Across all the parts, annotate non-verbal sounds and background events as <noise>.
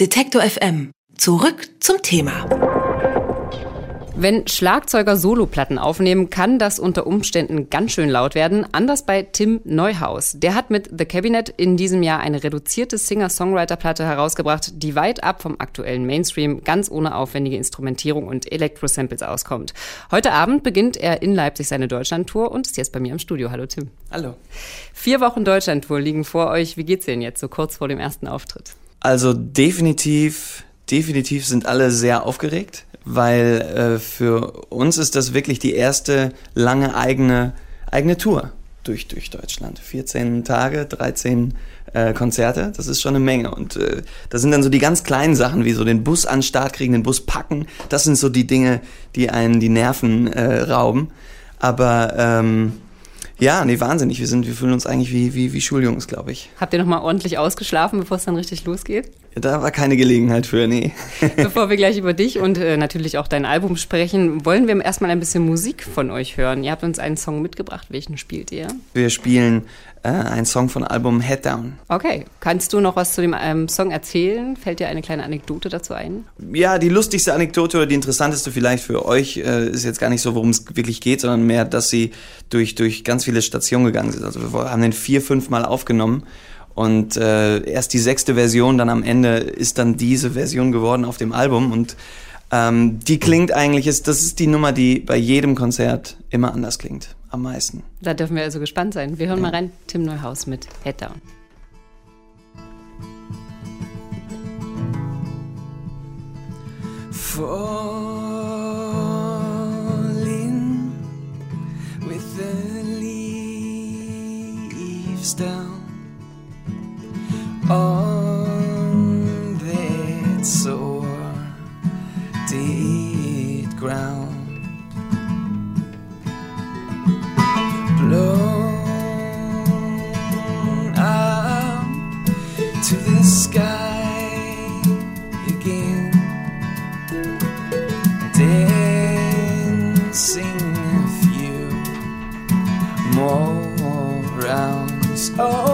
Detektor FM. Zurück zum Thema. Wenn Schlagzeuger Soloplatten aufnehmen, kann das unter Umständen ganz schön laut werden. Anders bei Tim Neuhaus. Der hat mit The Cabinet in diesem Jahr eine reduzierte Singer-Songwriter-Platte herausgebracht, die weit ab vom aktuellen Mainstream ganz ohne aufwendige Instrumentierung und Elektro-Samples auskommt. Heute Abend beginnt er in Leipzig seine Deutschland-Tour und ist jetzt bei mir im Studio. Hallo Tim. Hallo. Vier Wochen Deutschland-Tour liegen vor euch. Wie geht's denn jetzt so kurz vor dem ersten Auftritt? Also definitiv, definitiv sind alle sehr aufgeregt weil äh, für uns ist das wirklich die erste lange eigene, eigene Tour durch, durch Deutschland. 14 Tage, 13 äh, Konzerte, das ist schon eine Menge. Und äh, das sind dann so die ganz kleinen Sachen, wie so den Bus an Start kriegen, den Bus packen. Das sind so die Dinge, die einen die Nerven äh, rauben. Aber ähm, ja, nee, wahnsinnig. Wir sind, wir fühlen uns eigentlich wie, wie, wie Schuljungs, glaube ich. Habt ihr nochmal ordentlich ausgeschlafen, bevor es dann richtig losgeht? Da war keine Gelegenheit für, nee. <laughs> Bevor wir gleich über dich und äh, natürlich auch dein Album sprechen, wollen wir erstmal ein bisschen Musik von euch hören. Ihr habt uns einen Song mitgebracht. Welchen spielt ihr? Wir spielen äh, einen Song von Album Head Down. Okay. Kannst du noch was zu dem ähm, Song erzählen? Fällt dir eine kleine Anekdote dazu ein? Ja, die lustigste Anekdote oder die interessanteste vielleicht für euch äh, ist jetzt gar nicht so, worum es wirklich geht, sondern mehr, dass sie durch, durch ganz viele Stationen gegangen sind. Also wir haben den vier, fünf Mal aufgenommen und äh, erst die sechste Version, dann am Ende ist dann diese Version geworden auf dem Album. Und ähm, die klingt eigentlich, ist, das ist die Nummer, die bei jedem Konzert immer anders klingt, am meisten. Da dürfen wir also gespannt sein. Wir hören ja. mal rein, Tim Neuhaus mit Head Down. Falling with the leaves down on that sore dead ground. Blown up to the sky again, dancing a few more rounds. Oh,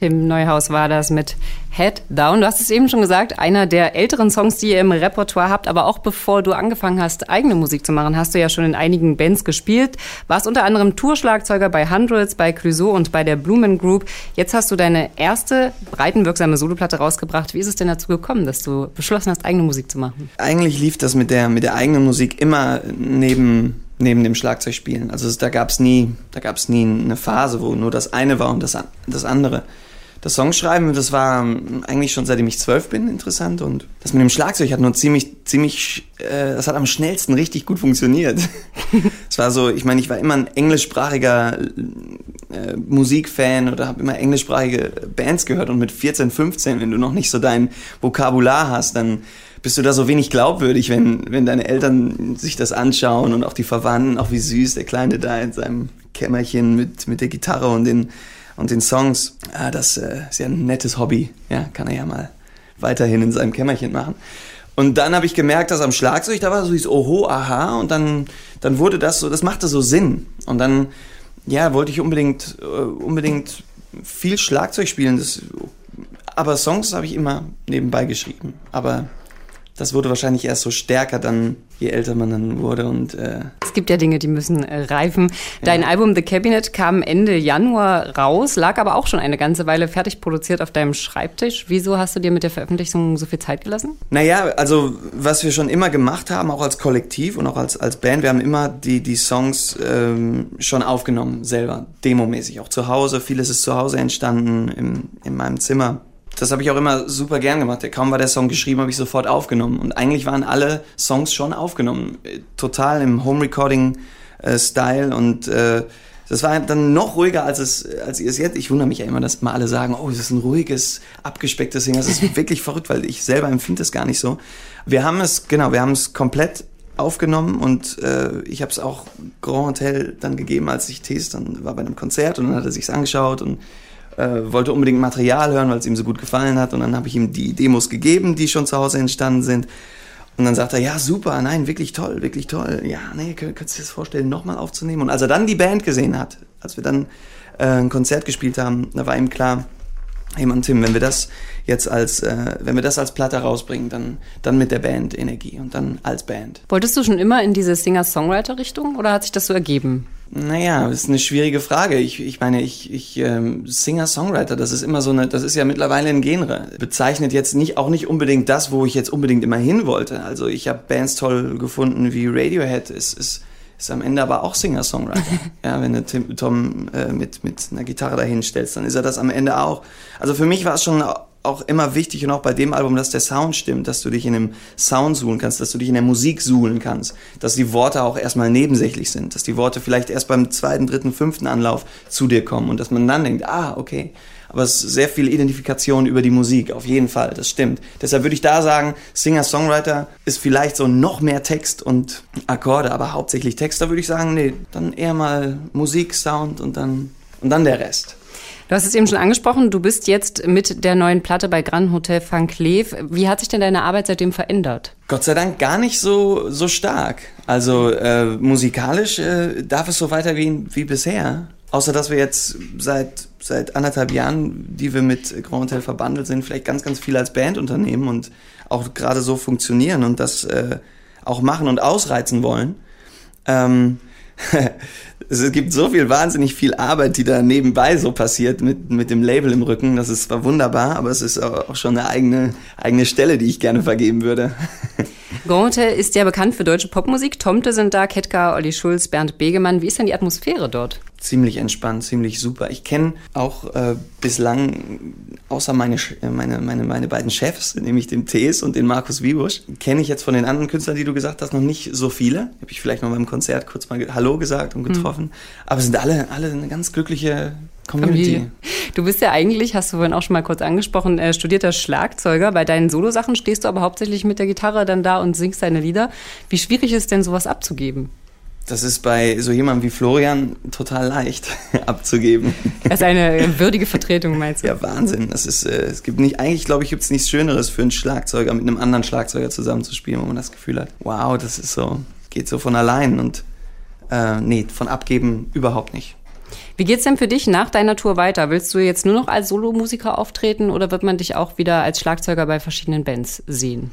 Tim Neuhaus war das mit Head Down. Du hast es eben schon gesagt, einer der älteren Songs, die ihr im Repertoire habt. Aber auch bevor du angefangen hast, eigene Musik zu machen, hast du ja schon in einigen Bands gespielt. Warst unter anderem Tourschlagzeuger bei Hundreds, bei Clouseau und bei der Blumen Group. Jetzt hast du deine erste breitenwirksame Soloplatte rausgebracht. Wie ist es denn dazu gekommen, dass du beschlossen hast, eigene Musik zu machen? Eigentlich lief das mit der, mit der eigenen Musik immer neben neben dem Schlagzeugspielen. Also da gab es nie, nie eine Phase, wo nur das eine war und das, das andere das Songschreiben, das war ähm, eigentlich schon seitdem ich zwölf bin interessant. Und das mit dem Schlagzeug hat nur ziemlich, ziemlich, äh, das hat am schnellsten richtig gut funktioniert. <laughs> Es war so, ich meine, ich war immer ein englischsprachiger äh, Musikfan oder habe immer englischsprachige Bands gehört. Und mit 14, 15, wenn du noch nicht so dein Vokabular hast, dann bist du da so wenig glaubwürdig, wenn, wenn deine Eltern sich das anschauen und auch die Verwandten, auch wie süß der Kleine da in seinem Kämmerchen mit, mit der Gitarre und den und den Songs. Ah, das äh, ist ja ein nettes Hobby. Ja, kann er ja mal weiterhin in seinem Kämmerchen machen. Und dann habe ich gemerkt, dass am Schlagzeug da war so dieses Oho, aha und dann, dann wurde das so, das machte so Sinn. Und dann, ja, wollte ich unbedingt, äh, unbedingt viel Schlagzeug spielen. Das, aber Songs habe ich immer nebenbei geschrieben. Aber das wurde wahrscheinlich erst so stärker dann, je älter man dann wurde. Und, äh es gibt ja Dinge, die müssen äh, reifen. Dein ja. Album The Cabinet kam Ende Januar raus, lag aber auch schon eine ganze Weile fertig produziert auf deinem Schreibtisch. Wieso hast du dir mit der Veröffentlichung so viel Zeit gelassen? Naja, also was wir schon immer gemacht haben, auch als Kollektiv und auch als, als Band, wir haben immer die, die Songs ähm, schon aufgenommen, selber, demomäßig, auch zu Hause. Vieles ist zu Hause entstanden, im, in meinem Zimmer das habe ich auch immer super gern gemacht. Kaum war der Song geschrieben, habe ich sofort aufgenommen. Und eigentlich waren alle Songs schon aufgenommen. Total im Home-Recording-Style. Und äh, das war dann noch ruhiger, als es, als ihr es jetzt. Ich wundere mich ja immer, dass mal alle sagen, oh, es ist ein ruhiges, abgespecktes Ding. Das ist <laughs> wirklich verrückt, weil ich selber empfinde es gar nicht so. Wir haben es, genau, wir haben es komplett aufgenommen und äh, ich habe es auch Grand Hotel dann gegeben, als ich Tees dann war bei einem Konzert und dann hat er sich's angeschaut und äh, wollte unbedingt Material hören, weil es ihm so gut gefallen hat. Und dann habe ich ihm die Demos gegeben, die schon zu Hause entstanden sind. Und dann sagt er, ja, super, nein, wirklich toll, wirklich toll. Ja, nee, könntest du dir das vorstellen, nochmal aufzunehmen? Und als er dann die Band gesehen hat, als wir dann äh, ein Konzert gespielt haben, da war ihm klar, hey Mann, Tim, wenn wir das jetzt als, äh, wenn wir das als Platte rausbringen, dann, dann mit der Band Energie und dann als Band. Wolltest du schon immer in diese Singer-Songwriter-Richtung oder hat sich das so ergeben? Naja, das ist eine schwierige Frage. Ich, ich meine, ich, ich ähm, Singer-Songwriter, das ist immer so eine, das ist ja mittlerweile ein Genre. Bezeichnet jetzt nicht auch nicht unbedingt das, wo ich jetzt unbedingt immer hin wollte. Also ich habe Bands toll gefunden wie Radiohead. Es ist, ist am Ende aber auch Singer-Songwriter. <laughs> ja, wenn du Tim, Tom äh, mit, mit einer Gitarre dahin stellst, dann ist er das am Ende auch. Also für mich war es schon auch immer wichtig und auch bei dem Album, dass der Sound stimmt, dass du dich in dem Sound suhlen kannst, dass du dich in der Musik suhlen kannst, dass die Worte auch erstmal nebensächlich sind, dass die Worte vielleicht erst beim zweiten, dritten, fünften Anlauf zu dir kommen und dass man dann denkt, ah, okay. Aber es ist sehr viel Identifikation über die Musik, auf jeden Fall, das stimmt. Deshalb würde ich da sagen, Singer-Songwriter ist vielleicht so noch mehr Text und Akkorde, aber hauptsächlich Text. Da würde ich sagen, nee, dann eher mal Musik, Sound und dann, und dann der Rest. Du hast es eben schon angesprochen, du bist jetzt mit der neuen Platte bei Grand Hotel Van Cleef. Wie hat sich denn deine Arbeit seitdem verändert? Gott sei Dank gar nicht so, so stark. Also äh, musikalisch äh, darf es so weitergehen wie bisher. Außer dass wir jetzt seit, seit anderthalb Jahren, die wir mit Grand Hotel verbandelt sind, vielleicht ganz, ganz viel als Band unternehmen und auch gerade so funktionieren und das äh, auch machen und ausreizen wollen. Ähm, <laughs> es gibt so viel wahnsinnig viel Arbeit, die da nebenbei so passiert mit, mit dem Label im Rücken. Das ist zwar wunderbar, aber es ist auch schon eine eigene, eigene Stelle, die ich gerne vergeben würde. <laughs> Gonte ist ja bekannt für deutsche Popmusik. Tomte sind da, Ketka, Olli Schulz, Bernd Begemann. Wie ist denn die Atmosphäre dort? Ziemlich entspannt, ziemlich super. Ich kenne auch äh, bislang, außer meine, äh, meine, meine, meine beiden Chefs, nämlich den Tees und den Markus Wiebusch, kenne ich jetzt von den anderen Künstlern, die du gesagt hast, noch nicht so viele. Habe ich vielleicht mal beim Konzert kurz mal Hallo gesagt und getroffen. Mhm. Aber sind alle, alle eine ganz glückliche Community. Du bist ja eigentlich, hast du vorhin auch schon mal kurz angesprochen, äh, studierter Schlagzeuger. Bei deinen Solosachen stehst du aber hauptsächlich mit der Gitarre dann da und singst deine Lieder. Wie schwierig ist denn sowas abzugeben? Das ist bei so jemandem wie Florian total leicht <laughs> abzugeben. Das ist eine würdige Vertretung, meinst du? Ja, Wahnsinn. Das ist, äh, es gibt nicht, eigentlich glaube ich, gibt es nichts Schöneres für einen Schlagzeuger mit einem anderen Schlagzeuger zusammenzuspielen, wo man das Gefühl hat, wow, das ist so, geht so von allein und äh, nee, von abgeben überhaupt nicht. Wie geht's denn für dich nach deiner Tour weiter? Willst du jetzt nur noch als Solomusiker auftreten oder wird man dich auch wieder als Schlagzeuger bei verschiedenen Bands sehen?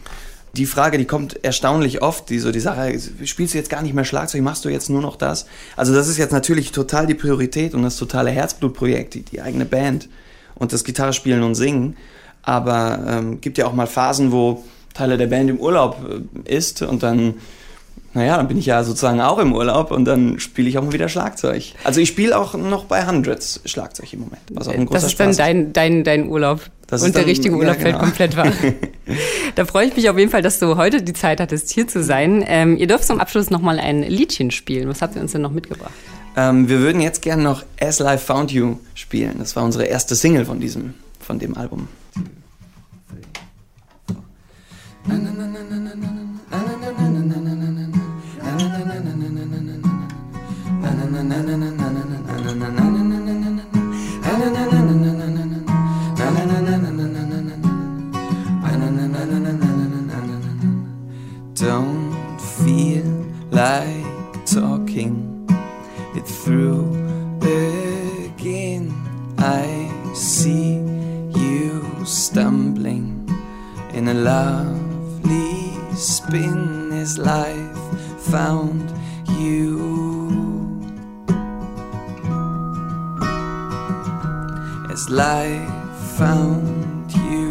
Die Frage, die kommt erstaunlich oft, die so die Sache, spielst du jetzt gar nicht mehr Schlagzeug, machst du jetzt nur noch das? Also das ist jetzt natürlich total die Priorität und das totale Herzblutprojekt, die, die eigene Band und das Gitarrespielen und Singen. Aber ähm, gibt ja auch mal Phasen, wo Teile der Band im Urlaub äh, ist und dann naja, dann bin ich ja sozusagen auch im Urlaub und dann spiele ich auch mal wieder Schlagzeug. Also ich spiele auch noch bei Hundreds Schlagzeug im Moment. Was auch ein großer das ist dann dein, dein, dein Urlaub. Das und der dann, richtige Urlaub ja, genau. fällt komplett <laughs> wach. Da freue ich mich auf jeden Fall, dass du heute die Zeit hattest, hier zu sein. Ähm, ihr dürft zum Abschluss nochmal ein Liedchen spielen. Was habt ihr uns denn noch mitgebracht? Ähm, wir würden jetzt gerne noch As Life Found You spielen. Das war unsere erste Single von diesem, von dem Album. Na, na, na, na, na, na. Don't found you.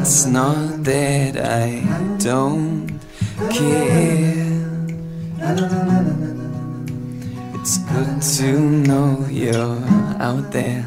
It's not that I don't care. It's good to know you're out there.